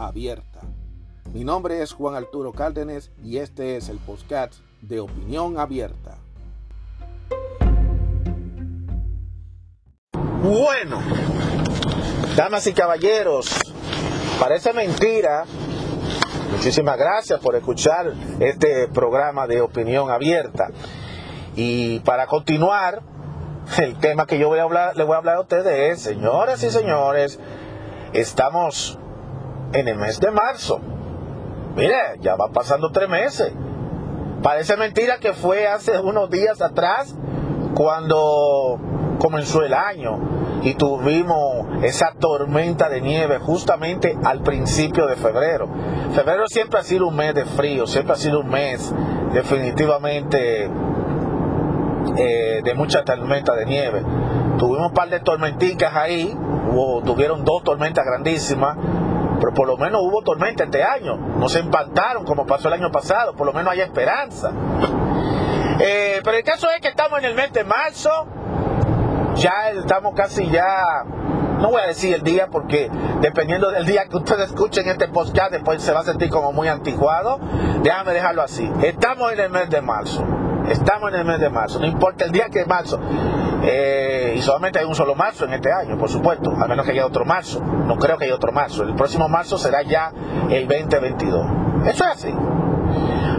abierta. Mi nombre es Juan Arturo Cárdenas y este es el podcast de Opinión Abierta. Bueno, damas y caballeros, parece mentira. Muchísimas gracias por escuchar este programa de opinión abierta. Y para continuar, el tema que yo voy a hablar, le voy a hablar a ustedes es, señoras y señores, estamos en el mes de marzo. Mire, ya va pasando tres meses. Parece mentira que fue hace unos días atrás cuando comenzó el año y tuvimos esa tormenta de nieve justamente al principio de febrero. Febrero siempre ha sido un mes de frío, siempre ha sido un mes definitivamente eh, de mucha tormenta de nieve. Tuvimos un par de tormenticas ahí, tuvieron dos tormentas grandísimas, pero por lo menos hubo tormenta este año. No se impactaron como pasó el año pasado, por lo menos hay esperanza. Eh, pero el caso es que estamos en el mes de marzo, ya estamos casi ya, no voy a decir el día porque dependiendo del día que ustedes escuchen este podcast, después se va a sentir como muy anticuado. Déjame dejarlo así. Estamos en el mes de marzo. Estamos en el mes de marzo, no importa el día que es marzo. Eh, y solamente hay un solo marzo en este año, por supuesto, a menos que haya otro marzo. No creo que haya otro marzo. El próximo marzo será ya el 2022. Eso es así.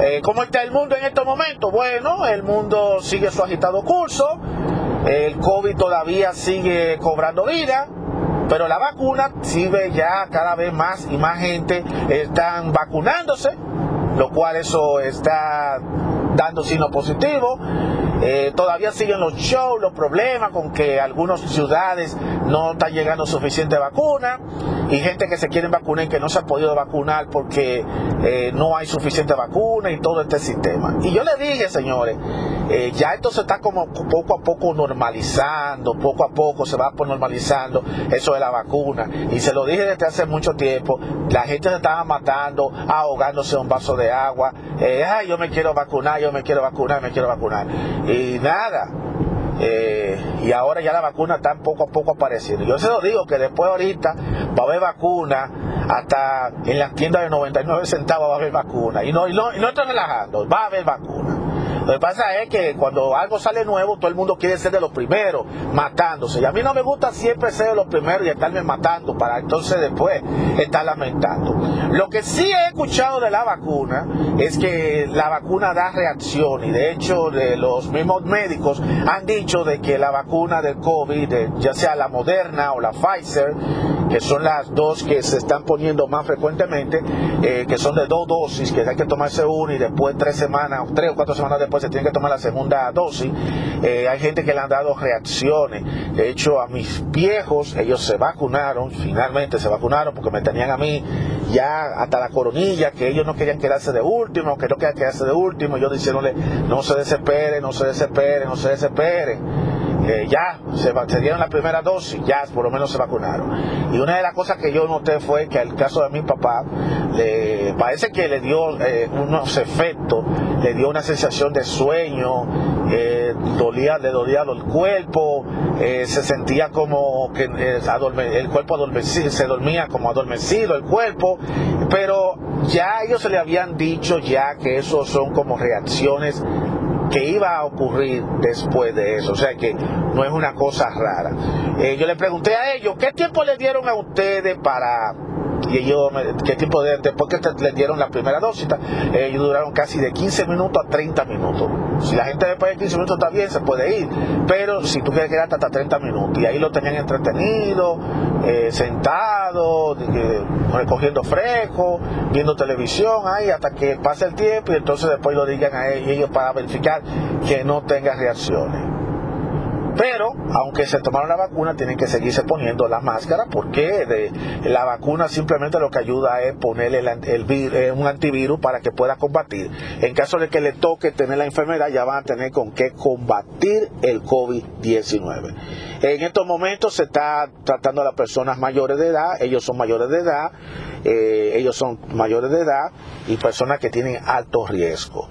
Eh, ¿Cómo está el mundo en estos momentos? Bueno, el mundo sigue su agitado curso. El COVID todavía sigue cobrando vida, pero la vacuna sirve ya cada vez más y más gente están vacunándose, lo cual eso está dando signo positivo. Eh, todavía siguen los shows, los problemas con que algunas ciudades no están llegando suficiente vacuna y gente que se quieren vacunar y que no se ha podido vacunar porque eh, no hay suficiente vacuna y todo este sistema. Y yo le dije, señores, eh, ya esto se está como poco a poco normalizando, poco a poco se va normalizando eso de la vacuna. Y se lo dije desde hace mucho tiempo, la gente se estaba matando, ahogándose en un vaso de agua, ay, yo me quiero vacunar, yo me quiero vacunar, me quiero vacunar. Y nada. Eh, y ahora ya la vacuna está poco a poco apareciendo. Yo se lo digo que después ahorita va a haber vacuna, hasta en las tiendas de 99 centavos va a haber vacuna. Y no, y no, y no estoy relajando, va a haber vacuna. Lo que pasa es que cuando algo sale nuevo, todo el mundo quiere ser de los primeros, matándose. Y a mí no me gusta siempre ser de los primeros y estarme matando para entonces después estar lamentando. Lo que sí he escuchado de la vacuna es que la vacuna da reacción y de hecho de los mismos médicos han dicho de que la vacuna del COVID, ya sea la Moderna o la Pfizer, que son las dos que se están poniendo más frecuentemente, eh, que son de dos dosis, que hay que tomarse una y después tres semanas, tres o cuatro semanas después se tiene que tomar la segunda dosis. Eh, hay gente que le han dado reacciones. De hecho, a mis viejos, ellos se vacunaron, finalmente se vacunaron porque me tenían a mí ya hasta la coronilla, que ellos no querían quedarse de último, que no querían quedarse de último. Yo diciéndole, no se desespere, no se desespere, no se desespere. Eh, ya se, dieron la primera dosis, ya por lo menos se vacunaron. Y una de las cosas que yo noté fue que al caso de mi papá, le, parece que le dio eh, unos efectos, le dio una sensación de sueño, eh, dolía, le dolía el cuerpo, se sentía como que el cuerpo adormecido, se dormía como adormecido el cuerpo, pero ya ellos se le habían dicho ya que eso son como reacciones que iba a ocurrir después de eso. O sea que no es una cosa rara. Eh, yo le pregunté a ellos, ¿qué tiempo le dieron a ustedes para y ellos, ¿qué tipo de, después que le dieron la primera dosis, ellos duraron casi de 15 minutos a 30 minutos. Si la gente después de 15 minutos está bien, se puede ir, pero si tú quieres quedarte hasta 30 minutos, y ahí lo tenían entretenido, eh, sentado, recogiendo fresco, viendo televisión, ahí hasta que pase el tiempo y entonces después lo digan a ellos para verificar que no tenga reacciones. Pero, aunque se tomaron la vacuna, tienen que seguirse poniendo la máscara porque de, la vacuna simplemente lo que ayuda es ponerle eh, un antivirus para que pueda combatir. En caso de que le toque tener la enfermedad, ya van a tener con qué combatir el COVID-19. En estos momentos se está tratando a las personas mayores de edad, ellos son mayores de edad, eh, ellos son mayores de edad y personas que tienen alto riesgo.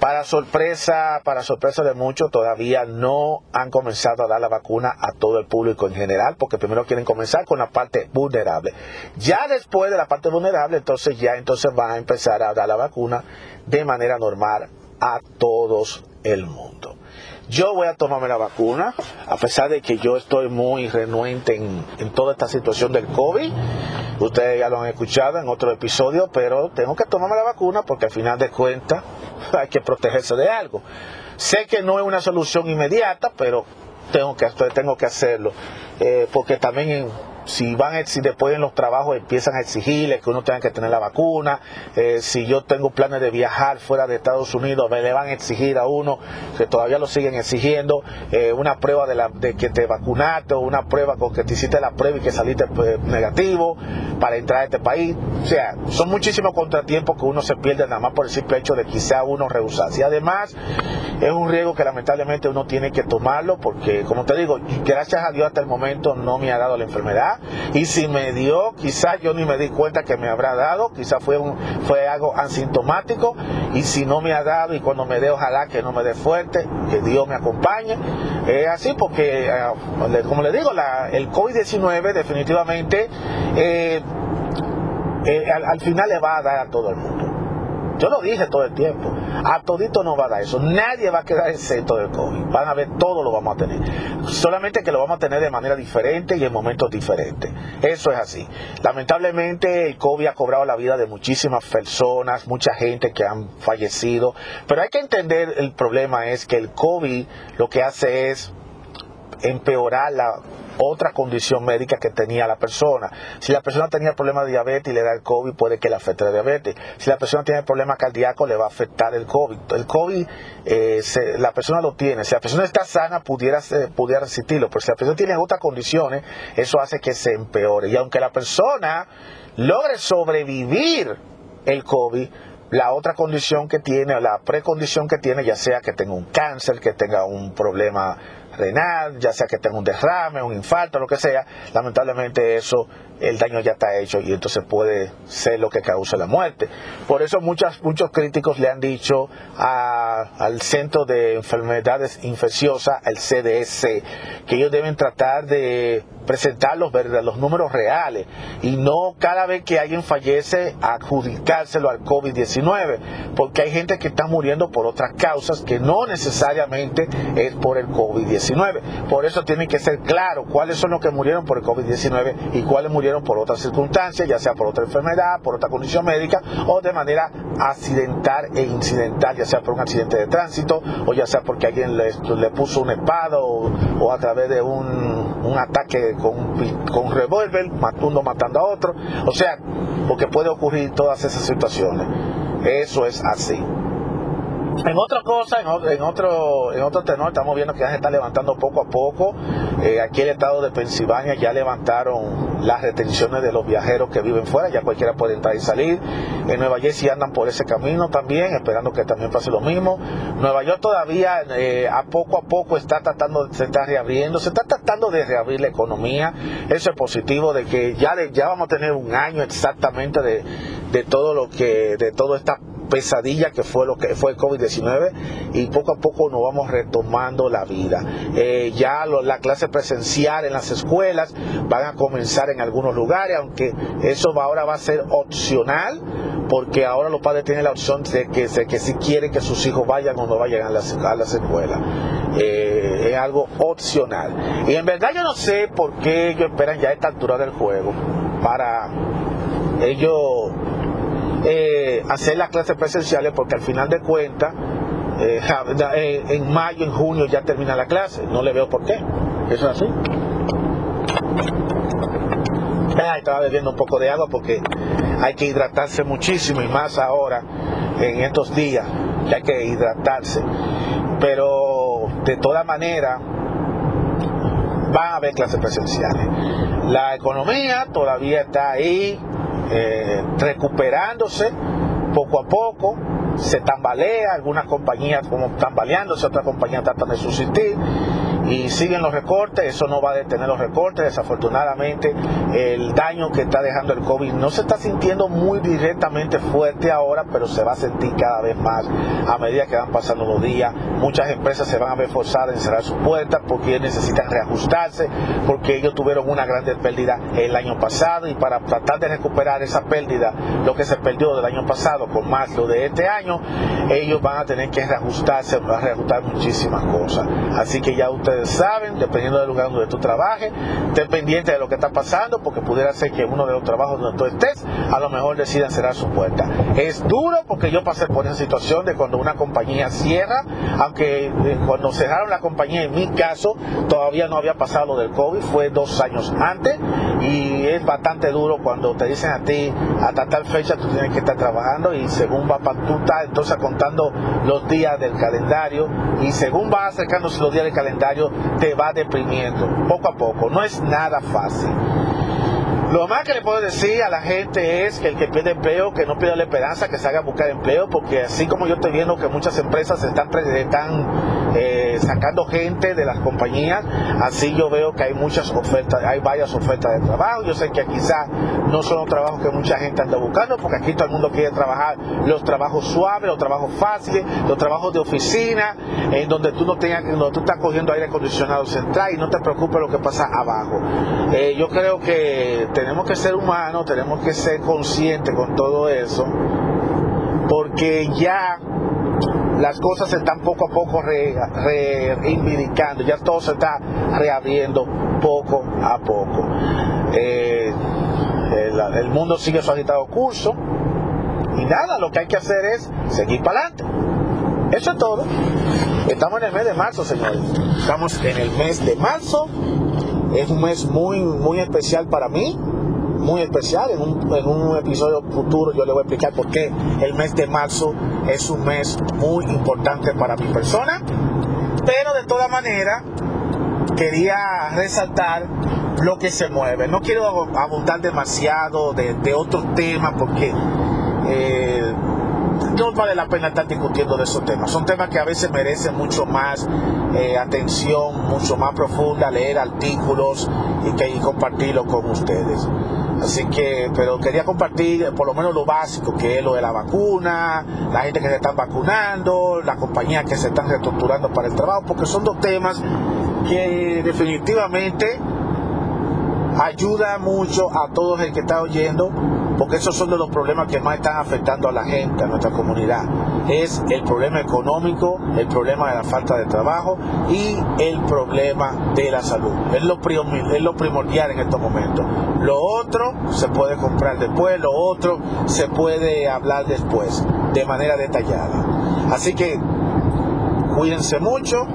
Para sorpresa, para sorpresa de muchos, todavía no han comenzado a dar la vacuna a todo el público en general, porque primero quieren comenzar con la parte vulnerable. Ya después de la parte vulnerable, entonces ya entonces van a empezar a dar la vacuna de manera normal a todos el mundo. Yo voy a tomarme la vacuna, a pesar de que yo estoy muy renuente en, toda esta situación del COVID. Ustedes ya lo han escuchado en otro episodio, pero tengo que tomarme la vacuna porque al final de cuentas hay que protegerse de algo. Sé que no es una solución inmediata, pero tengo que, tengo que hacerlo. Eh, porque también en, si van si después en los trabajos empiezan a exigirles que uno tenga que tener la vacuna, eh, si yo tengo planes de viajar fuera de Estados Unidos, me le van a exigir a uno, que todavía lo siguen exigiendo, eh, una prueba de, la, de que te vacunaste o una prueba con que te hiciste la prueba y que saliste pues, negativo para entrar a este país. O sea, son muchísimos contratiempos que uno se pierde nada más por el simple hecho de quizá uno rehusarse. Y además, es un riesgo que lamentablemente uno tiene que tomarlo porque, como te digo, gracias a Dios hasta el momento no me ha dado la enfermedad y si me dio, quizás yo ni me di cuenta que me habrá dado, quizás fue, fue algo asintomático y si no me ha dado y cuando me dé ojalá que no me dé fuerte, que Dios me acompañe. Es así porque, eh, como le digo, el COVID-19 definitivamente eh, eh, al final le va a dar a todo el mundo. Yo lo dije todo el tiempo. A todito no va a dar eso. Nadie va a quedar exento del COVID. Van a ver, todo lo vamos a tener. Solamente que lo vamos a tener de manera diferente y en momentos diferentes. Eso es así. Lamentablemente el COVID ha cobrado la vida de muchísimas personas, mucha gente que han fallecido. Pero hay que entender el problema es que el COVID lo que hace es empeorar la otra condición médica que tenía la persona. Si la persona tenía problema de diabetes y le da el COVID, puede que le afecte la diabetes. Si la persona tiene problema cardíaco, le va a afectar el COVID. El COVID, eh, la persona lo tiene. Si la persona está sana, pudiera, pudiera resistirlo. Pero si la persona tiene otras condiciones, eso hace que se empeore. Y aunque la persona logre sobrevivir el COVID, la otra condición que tiene, la precondición que tiene, ya sea que tenga un cáncer, que tenga un problema renal, ya sea que tenga un derrame, un infarto, lo que sea, lamentablemente eso, el daño ya está hecho y entonces puede ser lo que cause la muerte. Por eso muchas, muchos críticos le han dicho al Centro de Enfermedades Infecciosas, el CDS, que ellos deben tratar de presentar los, los números reales y no cada vez que alguien fallece adjudicárselo al COVID-19, porque hay gente que está muriendo por otras causas que no necesariamente es por el COVID-19. Por eso tiene que ser claro cuáles son los que murieron por el COVID-19 y cuáles murieron por otras circunstancias, ya sea por otra enfermedad, por otra condición médica o de manera accidental e incidental, ya sea por un accidente de tránsito o ya sea porque alguien le, puso un espada o, a través de un, un ataque con, con revólver, uno matando a otro. O sea, porque puede ocurrir todas esas situaciones. Eso es así. En otra cosa, en otro, en otro, tenor, estamos viendo que ya se está levantando poco a poco. Eh, aquí el estado de Pensilvania ya levantaron las retenciones de los viajeros que viven fuera, ya cualquiera puede entrar y salir. En Nueva Jersey andan por ese camino también, esperando que también pase lo mismo. Nueva York todavía eh, a poco a poco está tratando, se está reabriendo, se está tratando de reabrir la economía. Eso es positivo, de que ya, ya vamos a tener un año exactamente de, de todo lo que, de todo esta pesadilla que fue lo que fue el COVID-19 y poco a poco nos vamos retomando la vida. Eh, ya la clase presencial en las escuelas van a comenzar en algunos lugares, aunque eso ahora va a ser opcional, porque ahora los padres tienen la opción de que, que si quieren que sus hijos vayan o no vayan a las, a las escuelas. Eh, es algo opcional. Y en verdad yo no sé por qué ellos esperan ya esta altura del juego para ellos eh, hacer las clases presenciales porque al final de cuentas eh, en mayo, en junio ya termina la clase. No le veo por qué. Eso es así. estaba bebiendo un poco de agua porque hay que hidratarse muchísimo y más ahora en estos días que hay que hidratarse. Pero de toda manera, van a haber clases presenciales. La economía todavía está ahí eh, recuperándose poco a poco, se tambalea, algunas compañías como tambaleándose, otras compañías tratan de subsistir y siguen los recortes, eso no va a detener los recortes, desafortunadamente el daño que está dejando el COVID no se está sintiendo muy directamente fuerte ahora, pero se va a sentir cada vez más a medida que van pasando los días. Muchas empresas se van a ver forzadas en cerrar sus puertas porque necesitan reajustarse, porque ellos tuvieron una gran pérdida el año pasado y para tratar de recuperar esa pérdida, lo que se perdió del año pasado con más lo de este año, ellos van a tener que reajustarse, van a reajustar muchísimas cosas. Así que ya ustedes saben, dependiendo del lugar donde tú trabajes, estén pendiente de lo que está pasando, porque pudiera ser que uno de los trabajos donde tú estés, a lo mejor decidan cerrar su puerta. Es duro porque yo pasé por esa situación de cuando una compañía cierra, aunque eh, cuando cerraron la compañía, en mi caso, todavía no había pasado lo del COVID, fue dos años antes, y es bastante duro cuando te dicen a ti, hasta tal fecha tú tienes que estar trabajando, y según va tú estás entonces contando los días del calendario, y según va acercándose los días del calendario, te va deprimiendo poco a poco. No es nada fácil. Lo más que le puedo decir a la gente es que el que pide empleo, que no pida la esperanza, que se haga buscar empleo, porque así como yo estoy viendo que muchas empresas están, están eh, sacando gente de las compañías, así yo veo que hay muchas ofertas, hay varias ofertas de trabajo. Yo sé que quizá no son los trabajos que mucha gente anda buscando, porque aquí todo el mundo quiere trabajar los trabajos suaves, los trabajos fáciles, los trabajos de oficina, en donde tú no tengas, donde tú estás cogiendo aire acondicionado central y no te preocupes lo que pasa abajo. Eh, yo creo que tenemos que ser humanos, tenemos que ser conscientes con todo eso, porque ya las cosas se están poco a poco reivindicando, ya todo se está reabriendo poco a poco. Eh, el, mundo sigue su agitado curso y nada, lo que hay que hacer es seguir para adelante. Eso es todo. Estamos en el mes de marzo, señores. Estamos en el mes de marzo. Es un mes muy, muy especial para mí muy especial. En un, episodio futuro yo le voy a explicar por qué el mes de marzo es un mes muy importante para mi persona. Pero de toda manera, quería resaltar lo que se mueve. No quiero abundar demasiado de, otros temas porque eh, no vale la pena estar discutiendo de esos temas. Son temas que a veces merecen mucho más eh, atención, mucho más profunda, leer artículos y, que, compartirlo con ustedes. Así que, pero quería compartir por lo menos lo básico, que es lo de la vacuna, la gente que se están vacunando, las compañías que se están reestructurando para el trabajo, porque son dos temas que definitivamente ayuda mucho a todos el que está oyendo, porque esos son de los problemas que más están afectando a la gente, a nuestra comunidad. Es el problema económico, el problema de la falta de trabajo y el problema de la salud. Es lo, primordial en estos momentos. Lo otro se puede comprar después, lo otro se puede hablar después, de manera detallada. Así que cuídense mucho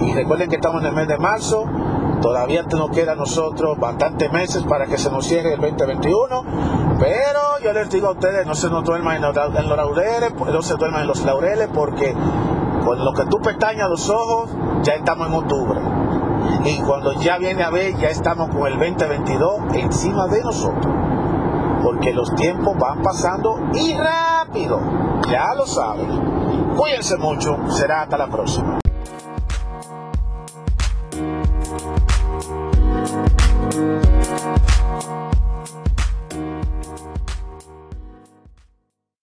y recuerden que estamos en el mes de marzo Todavía nos queda a nosotros bastantes meses para que se nos cierre el 2021, pero yo les digo a ustedes, no se nos duerman en los, laureles, no se duerman en los laureles porque con lo que tú pestañas los ojos, ya estamos en octubre. Y cuando ya viene a ver, ya estamos con el 2022 encima de nosotros. Porque los tiempos van pasando y rápido. Ya lo saben. Cuídense mucho. Será hasta la próxima.